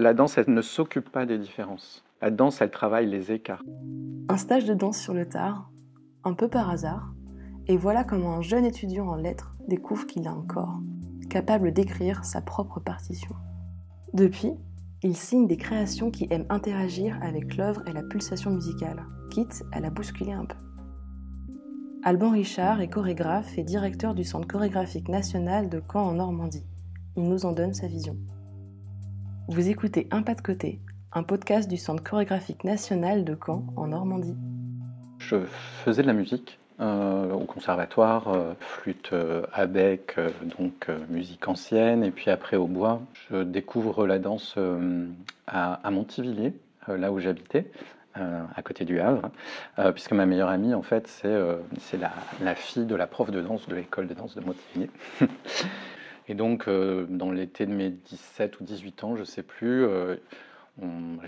La danse, elle ne s'occupe pas des différences. La danse, elle travaille les écarts. Un stage de danse sur le tard, un peu par hasard, et voilà comment un jeune étudiant en lettres découvre qu'il a un corps, capable d'écrire sa propre partition. Depuis, il signe des créations qui aiment interagir avec l'œuvre et la pulsation musicale, quitte à la bousculer un peu. Alban Richard est chorégraphe et directeur du Centre chorégraphique national de Caen en Normandie. Il nous en donne sa vision. Vous écoutez Un pas de côté, un podcast du Centre chorégraphique national de Caen en Normandie. Je faisais de la musique euh, au conservatoire, euh, flûte euh, à bec, donc musique ancienne, et puis après au bois. Je découvre la danse à, à, Montivilliers, là où j'habitais. à côté du Havre, puisque ma meilleure amie, en fait, c'est la, la, fille de la prof de danse de l'école de danse de Montivilliers. et donc, dans l'été de mes 17 ou 18 ans, je ne sais plus,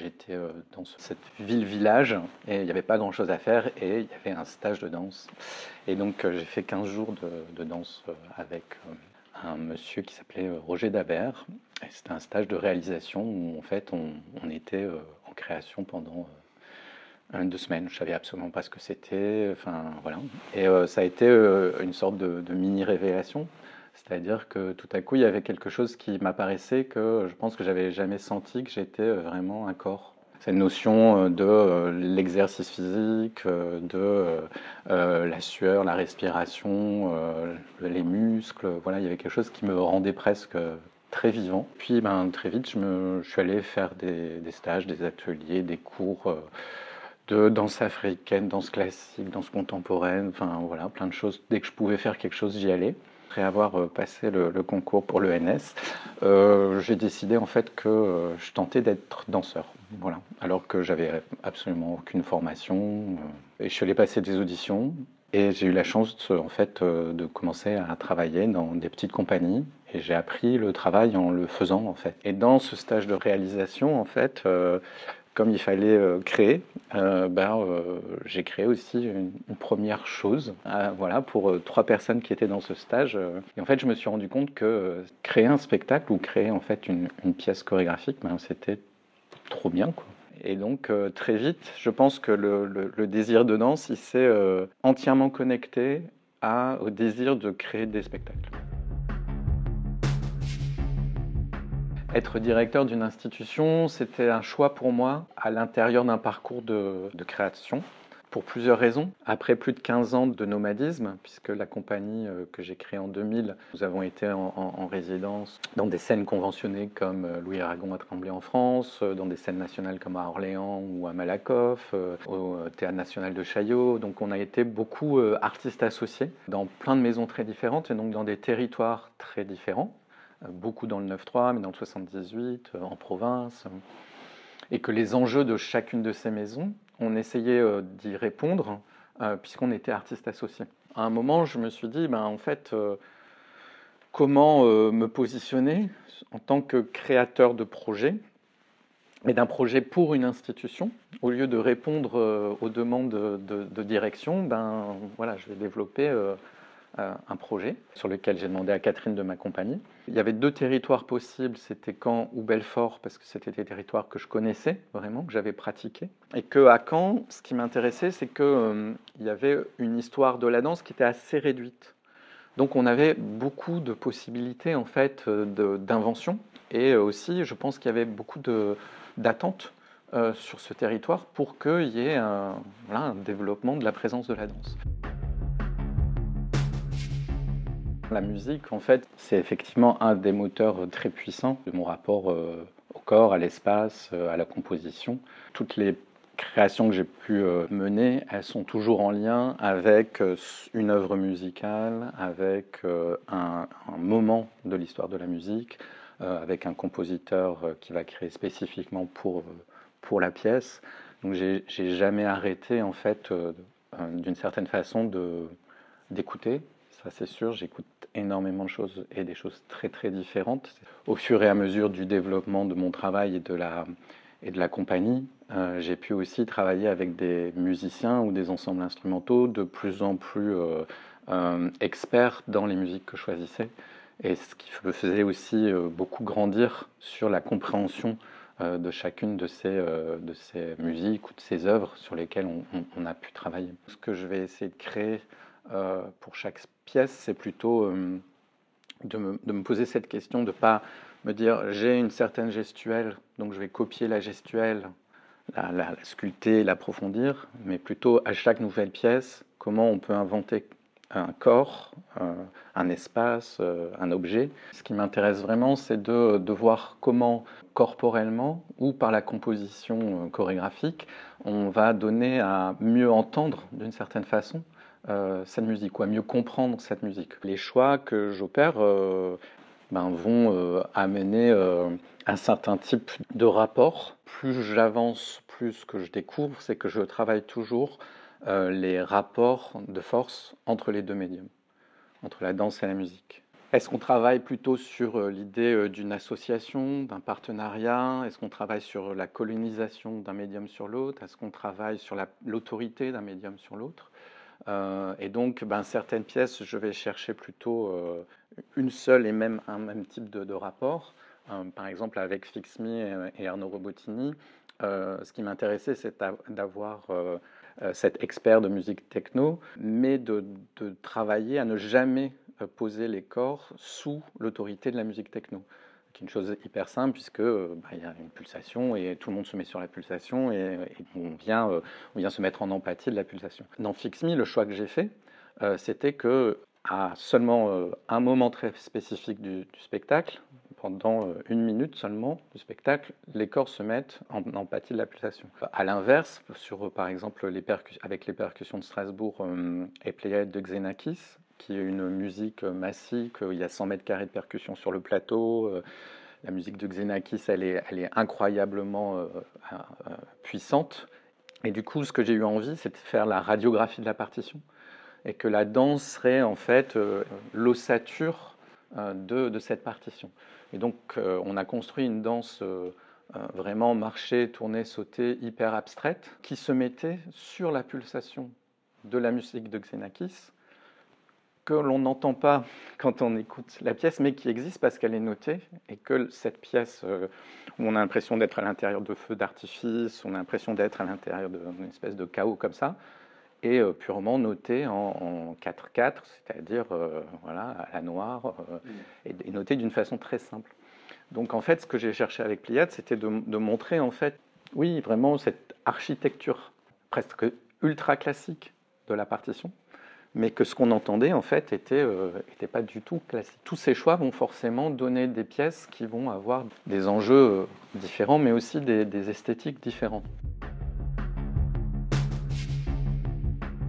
J'étais euh, dans cette ville-village et il n'y avait pas grand-chose à faire et il y avait un stage de danse. Et donc euh, j'ai fait 15 jours de, danse euh, avec un monsieur qui s'appelait Roger Dabert. C'était un stage de réalisation où en fait on, était en création pendant deux semaines. Je savais absolument pas ce que c'était. Enfin voilà. Et ça a été une sorte de mini-révélation c'est-à-dire que tout à coup, il y avait quelque chose qui m'apparaissait que je pense que j'avais jamais senti que j'étais euh, vraiment un corps. Cette notion euh, de euh, l'exercice physique, de la sueur, la respiration, les muscles, voilà, il y avait quelque chose qui me rendait presque très vivant. Puis ben, très vite, je, me, suis allé faire des, des, stages, des ateliers, des cours de danse africaine, danse classique, danse contemporaine, enfin voilà, plein de choses. Dès que je pouvais faire quelque chose, j'y allais après avoir euh, passé le, concours pour l'ENS, euh, j'ai décidé en fait que euh, je tentais d'être danseur. Voilà. Alors que j'avais absolument aucune formation. et je suis allé passer des auditions et j'ai eu la chance en fait de commencer à travailler dans des petites compagnies et j'ai appris le travail en le faisant en fait. Et dans ce stage de réalisation en fait, comme il fallait euh, créer, euh, ben, euh, j'ai créé aussi une, première chose voilà, pour trois personnes qui étaient dans ce stage. et en fait, je me suis rendu compte que créer un spectacle ou créer en fait une, pièce chorégraphique, ben, c'était trop bien. Quoi. Et donc, très vite, je pense que le, désir de danse, il s'est entièrement connecté au désir de créer des spectacles. Être directeur d'une institution, c'était un choix pour moi à l'intérieur d'un parcours de, création pour plusieurs raisons. Après plus de 15 ans de nomadisme, puisque la compagnie euh, que j'ai créée en 2000, nous avons été en, résidence dans des scènes conventionnées comme euh, Louis Aragon à Tremblay en France, euh, dans des scènes nationales comme à Orléans ou à Malakoff, au Théâtre national de Chaillot. Donc on a été beaucoup artistes associés dans plein de maisons très différentes et donc dans des territoires très différents beaucoup dans le 9-3, mais dans le 78, euh, en province, et que les enjeux de chacune de ces maisons, on essayait euh, d'y répondre, euh, puisqu'on était artiste associé. À un moment, je me suis dit, ben, en fait, comment me positionner en tant que créateur de projet, mais d'un projet pour une institution, au lieu de répondre aux demandes de, de direction, ben, voilà, je vais développer un projet sur lequel j'ai demandé à Catherine de m'accompagner. Il y avait deux territoires possibles, c'était Caen ou Belfort, parce que c'était des territoires que je connaissais vraiment, que j'avais pratiqué. Et que à Caen, ce qui m'intéressait, c'est qu'il euh, y avait une histoire de la danse qui était assez réduite. Donc on avait beaucoup de possibilités en fait d'invention et aussi je pense qu'il y avait beaucoup d'attentes euh, sur ce territoire pour qu'il y ait un développement de la présence de la danse. La musique, en fait, c'est effectivement un des moteurs très puissants de mon rapport euh, au corps, à l'espace, euh, à la composition. Toutes les créations que j'ai pu euh, mener, elles sont toujours en lien avec une œuvre musicale, avec un, moment de l'histoire de la musique, avec un compositeur qui va créer spécifiquement pour, pour la pièce. Donc j'ai jamais arrêté, en fait, d'une certaine façon, d'écouter ça c'est sûr, j'écoute énormément de choses et des choses très très différentes. Au fur et à mesure du développement de mon travail et de la, et de la compagnie, euh, j'ai pu aussi travailler avec des musiciens ou des ensembles instrumentaux de plus en plus euh, euh, experts dans les musiques que je choisissais. Et ce qui me faisait aussi beaucoup grandir sur la compréhension de chacune de ces, de ces musiques ou de ces œuvres sur lesquelles on, a pu travailler. Ce que je vais essayer de créer pour chaque pièce, c'est plutôt de me, de, me, poser cette question, de ne pas me dire j'ai une certaine gestuelle, donc je vais copier la gestuelle, la, la, la sculpter, l'approfondir, mais plutôt à chaque nouvelle pièce, comment on peut inventer un corps, un espace, euh, un objet. Ce qui m'intéresse vraiment, c'est de, voir comment corporellement ou par la composition euh, chorégraphique, on va donner à mieux entendre d'une certaine façon euh, cette musique, ou à mieux comprendre cette musique. Les choix que j'opère ben, vont amener un certain type de rapport. Plus j'avance, plus que je découvre, c'est que je travaille toujours euh, les rapports de force entre les deux médiums, entre la danse et la musique. Est-ce qu'on travaille plutôt sur euh, l'idée euh, d'une association, d'un partenariat? Est-ce qu'on travaille sur la colonisation d'un médium sur l'autre? Est-ce qu'on travaille sur l'autorité d'un médium sur l'autre? Et donc, ben, certaines pièces, je vais chercher plutôt une seule et même un même type de, rapport. par exemple, avec Fix Me et, Arnaud Robotini, ce qui m'intéressait, c'est d'avoir euh, cet expert de musique techno, mais de, travailler à ne jamais euh, poser les corps sous l'autorité de la musique techno une chose hyper simple puisque euh, bah, y a une pulsation et tout le monde se met sur la pulsation et, on, vient, on vient se mettre en empathie de la pulsation. Dans Fix Me, le choix que j'ai fait, c'était que à seulement un moment très spécifique du spectacle, pendant euh, une minute seulement du spectacle, les corps se mettent en empathie de la pulsation. À l'inverse, sur euh, par exemple les avec les percussions de Strasbourg euh, et Pléiade de Xenakis, qui est une musique massique, il y a 100 mètres carrés de percussion sur le plateau. La musique de Xenakis, elle est, elle est incroyablement puissante. Et du coup, ce que j'ai eu envie, c'est de faire la radiographie de la partition. Et que la danse serait en fait l'ossature de, de, cette partition. Et donc, euh, on a construit une danse euh, euh, vraiment marcher, tourner, sauter, hyper abstraite, qui se mettait sur la pulsation de la musique de Xenakis, que l'on n'entend pas quand on écoute la pièce, mais qui existe parce qu'elle est notée, et que cette pièce, où on a l'impression d'être à l'intérieur de feux d'artifice, on a l'impression d'être à l'intérieur d'une espèce de chaos comme ça, est purement notée en, 4-4, c'est-à-dire voilà, à la noire, et, notée d'une façon très simple. Donc en fait, ce que j'ai cherché avec Pliade, c'était de, montrer en fait, oui, vraiment cette architecture presque ultra classique de la partition, mais que ce qu'on entendait en fait était, était pas du tout classique. Tous ces choix vont forcément donner des pièces qui vont avoir des enjeux différents, mais aussi des esthétiques différentes.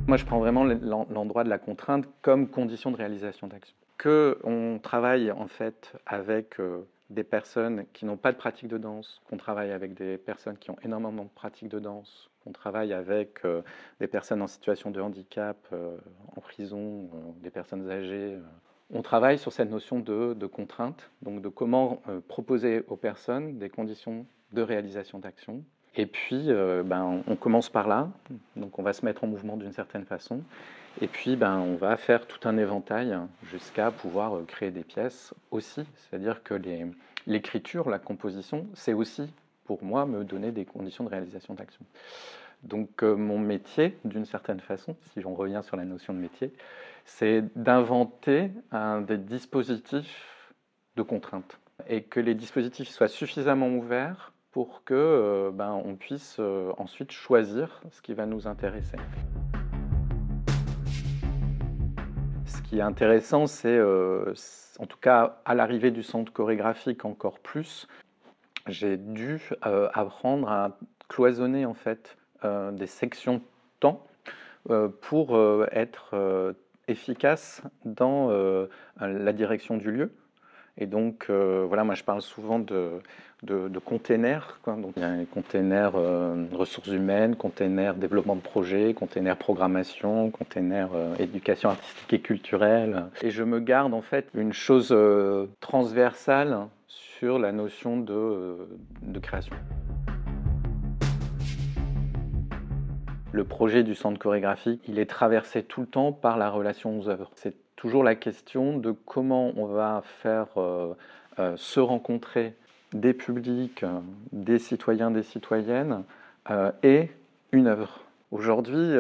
Moi, je prends vraiment l'endroit de la contrainte comme condition de réalisation d'action. Que on travaille en fait avec euh, des personnes qui n'ont pas de pratique de danse, qu'on travaille avec des personnes qui ont énormément de pratique de danse, qu'on travaille avec euh, des personnes en situation de handicap, euh, en prison, des personnes âgées. On travaille sur cette notion de, de contrainte, donc de comment proposer aux personnes des conditions de réalisation d'action et puis, euh, ben, on commence par là, donc on va se mettre en mouvement d'une certaine façon, et puis ben, on va faire tout un éventail jusqu'à pouvoir euh, créer des pièces aussi. C'est-à-dire que l'écriture, la composition, c'est aussi, pour moi, me donner des conditions de réalisation d'action. Donc euh, mon métier, d'une certaine façon, si on revient sur la notion de métier, c'est d'inventer des dispositifs de contrainte, et que les dispositifs soient suffisamment ouverts pour que euh, ben, on puisse euh, ensuite choisir ce qui va nous intéresser. Ce qui est intéressant, c'est, euh, en tout cas à l'arrivée du centre chorégraphique encore plus, j'ai dû apprendre à cloisonner en fait des sections temps pour être efficace dans la direction du lieu. Et donc, voilà, moi je parle souvent de, de, containers. Donc, il y a les containers euh, ressources humaines, containers développement de projet, containers programmation, containers euh, éducation artistique et culturelle. Et je me garde en fait une chose euh, transversale sur la notion de, de création. Le projet du centre chorégraphique, il est traversé tout le temps par la relation aux œuvres. C'est toujours la question de comment on va faire se rencontrer des publics, des citoyens, des citoyennes, et une œuvre. Aujourd'hui,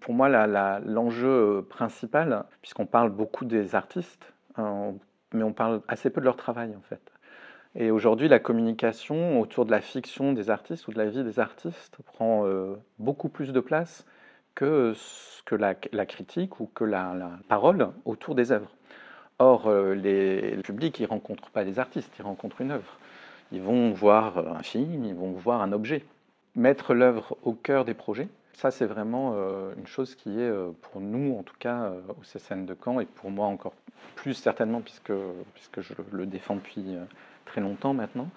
pour moi, l'enjeu principal, puisqu'on parle beaucoup des artistes, mais on parle assez peu de leur travail en fait. Et aujourd'hui, la communication autour de la fiction des artistes ou de la vie des artistes prend euh, beaucoup plus de place que, que la, critique ou que la, parole autour des œuvres. Or, euh, les, le public, ils ne rencontrent pas des artistes, ils rencontrent une œuvre. Ils vont voir un film, ils vont voir un objet. Mettre l'œuvre au cœur des projets, ça c'est vraiment euh, une chose qui est, pour nous en tout cas, au CCN de Caen, et pour moi encore plus certainement, puisque, puisque je le défends depuis très longtemps maintenant,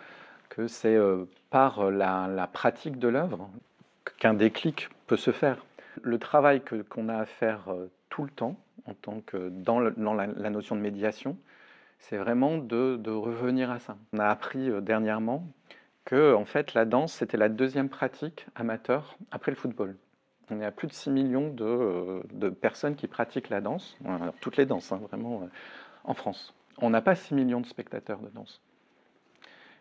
que c'est euh, par la, pratique de l'œuvre qu'un déclic peut se faire. Le travail qu'on a à faire euh, tout le temps, en tant que dans, la, notion de médiation, c'est vraiment de, revenir à ça. On a appris euh, dernièrement que en fait, la danse, c'était la deuxième pratique amateur après le football. On est à plus de 6 millions de, personnes qui pratiquent la danse, toutes les danses, hein, vraiment, en France. On n'a pas 6 millions de spectateurs de danse.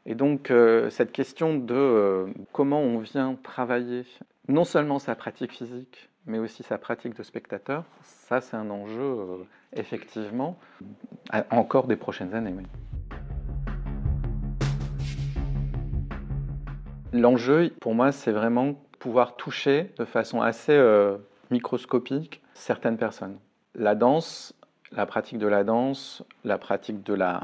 Et donc euh, cette question de euh, comment on vient travailler non seulement sa pratique physique, mais aussi sa pratique de spectateur, ça c'est un enjeu euh, effectivement encore des prochaines années. L'enjeu pour moi c'est vraiment pouvoir toucher de façon assez microscopique certaines personnes. La danse, la pratique de la danse, la pratique de la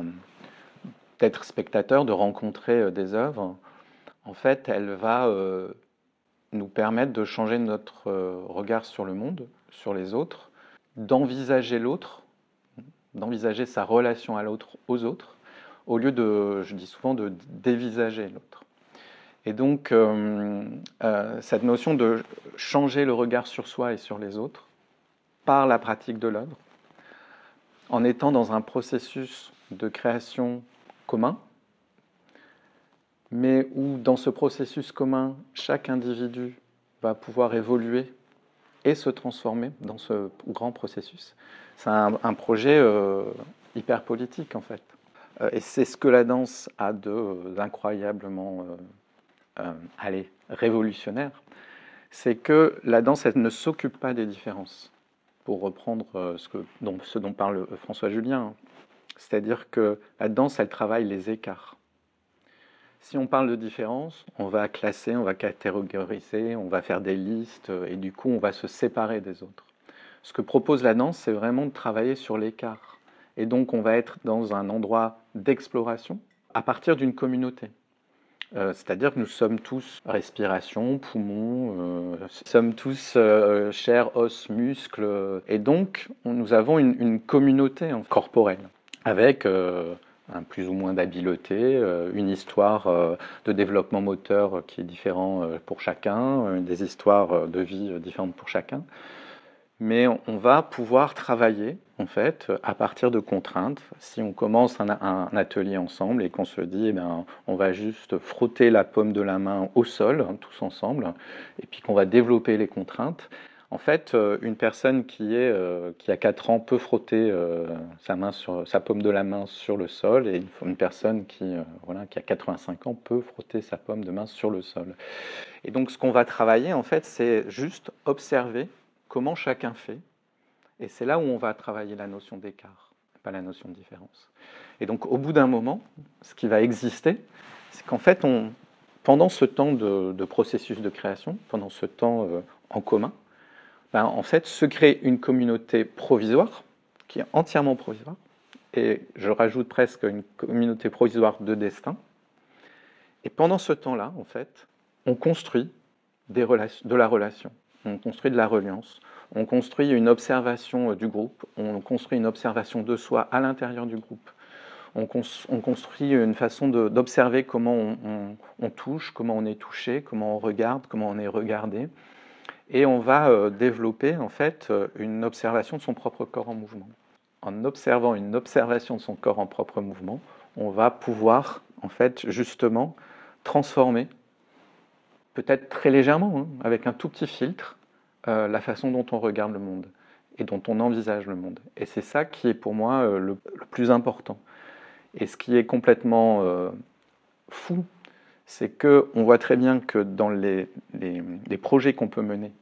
d'être spectateur, de rencontrer euh, des œuvres, en fait, elle va euh, nous permettre de changer notre euh, regard sur le monde, sur les autres, d'envisager l'autre, d'envisager sa relation à l'autre, aux autres, au lieu de, je dis souvent, de dévisager l'autre. Et donc, cette notion de changer le regard sur soi et sur les autres par la pratique de l'œuvre, en étant dans un processus de création commun, mais où dans ce processus commun, chaque individu va pouvoir évoluer et se transformer dans ce grand processus. C'est un, projet euh, hyper politique en fait. Euh, et c'est ce que la danse a d'incroyablement euh, allez, révolutionnaire. C'est que la danse, elle ne s'occupe pas des différences. Pour reprendre ce, que, dont, ce dont parle François Julien, c'est-à-dire que la danse, elle travaille les écarts. Si on parle de différence, on va classer, on va catégoriser, on va faire des listes, et du coup, on va se séparer des autres. Ce que propose la danse, c'est vraiment de travailler sur l'écart. Et donc, on va être dans un endroit d'exploration à partir d'une communauté. Euh, c'est-à-dire que nous sommes tous respiration, poumons, euh, sommes tous euh, chair, os, muscles, et donc nous avons une, une communauté corporelle avec euh, un plus ou moins d'habileté, euh, une histoire euh, de développement moteur qui est différent pour chacun, des histoires de vie différentes pour chacun. Mais on va pouvoir travailler en fait à partir de contraintes. Si on commence un, atelier ensemble et qu'on se dit, eh bien, on va juste frotter la paume de la main au sol, hein, tous ensemble, et puis qu'on va développer les contraintes, en fait, euh, une personne qui, euh, a 4 ans peut frotter euh, sa, main sur, sa paume de la main sur le sol et une, personne qui, voilà, qui a 85 ans peut frotter sa paume de main sur le sol. Et donc ce qu'on va travailler, en fait, c'est juste observer comment chacun fait. Et c'est là où on va travailler la notion d'écart, pas la notion de différence. Et donc au bout d'un moment, ce qui va exister, c'est qu'en fait, pendant ce temps de, processus de création, pendant ce temps en commun, ben, en fait, se crée une communauté provisoire, qui est entièrement provisoire, et je rajoute presque une communauté provisoire de destin. Et pendant ce temps-là, en fait, on construit de la relation, on construit de la reliance, on construit une observation euh, du groupe, on construit une observation de soi à l'intérieur du groupe, on, construit une façon d'observer comment on, touche, comment on est touché, comment on regarde, comment on est regardé, et on va euh, développer en fait euh, une observation de son propre corps en mouvement. En observant une observation de son corps en propre mouvement, on va pouvoir en fait justement transformer, peut-être très légèrement, hein, avec un tout petit filtre, euh, la façon dont on regarde le monde et dont on envisage le monde. Et c'est ça qui est pour moi le, plus important. Et ce qui est complètement fou, c'est que on voit très bien que dans les, les projets qu'on peut mener,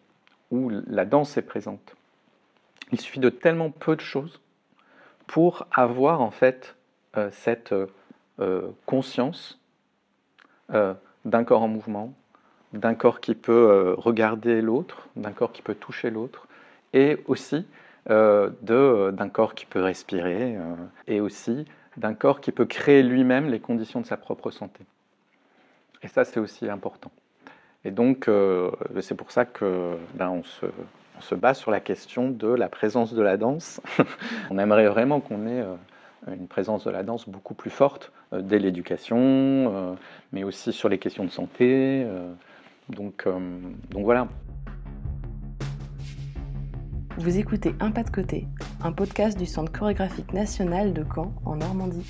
où la danse est présente, il suffit de tellement peu de choses pour avoir en fait euh, cette euh, euh, conscience d'un corps en mouvement, d'un corps qui peut regarder l'autre, d'un corps qui peut toucher l'autre, et aussi d'un corps qui peut respirer, et aussi d'un corps qui peut créer lui-même les conditions de sa propre santé. Et ça, c'est aussi important. Et donc, c'est pour ça que ben, on se base sur la question de la présence de la danse. on aimerait vraiment qu'on ait euh, une présence de la danse beaucoup plus forte euh, dès l'éducation, euh, mais aussi sur les questions de santé. donc, donc voilà. Vous écoutez Un pas de côté, un podcast du Centre chorégraphique national de Caen en Normandie.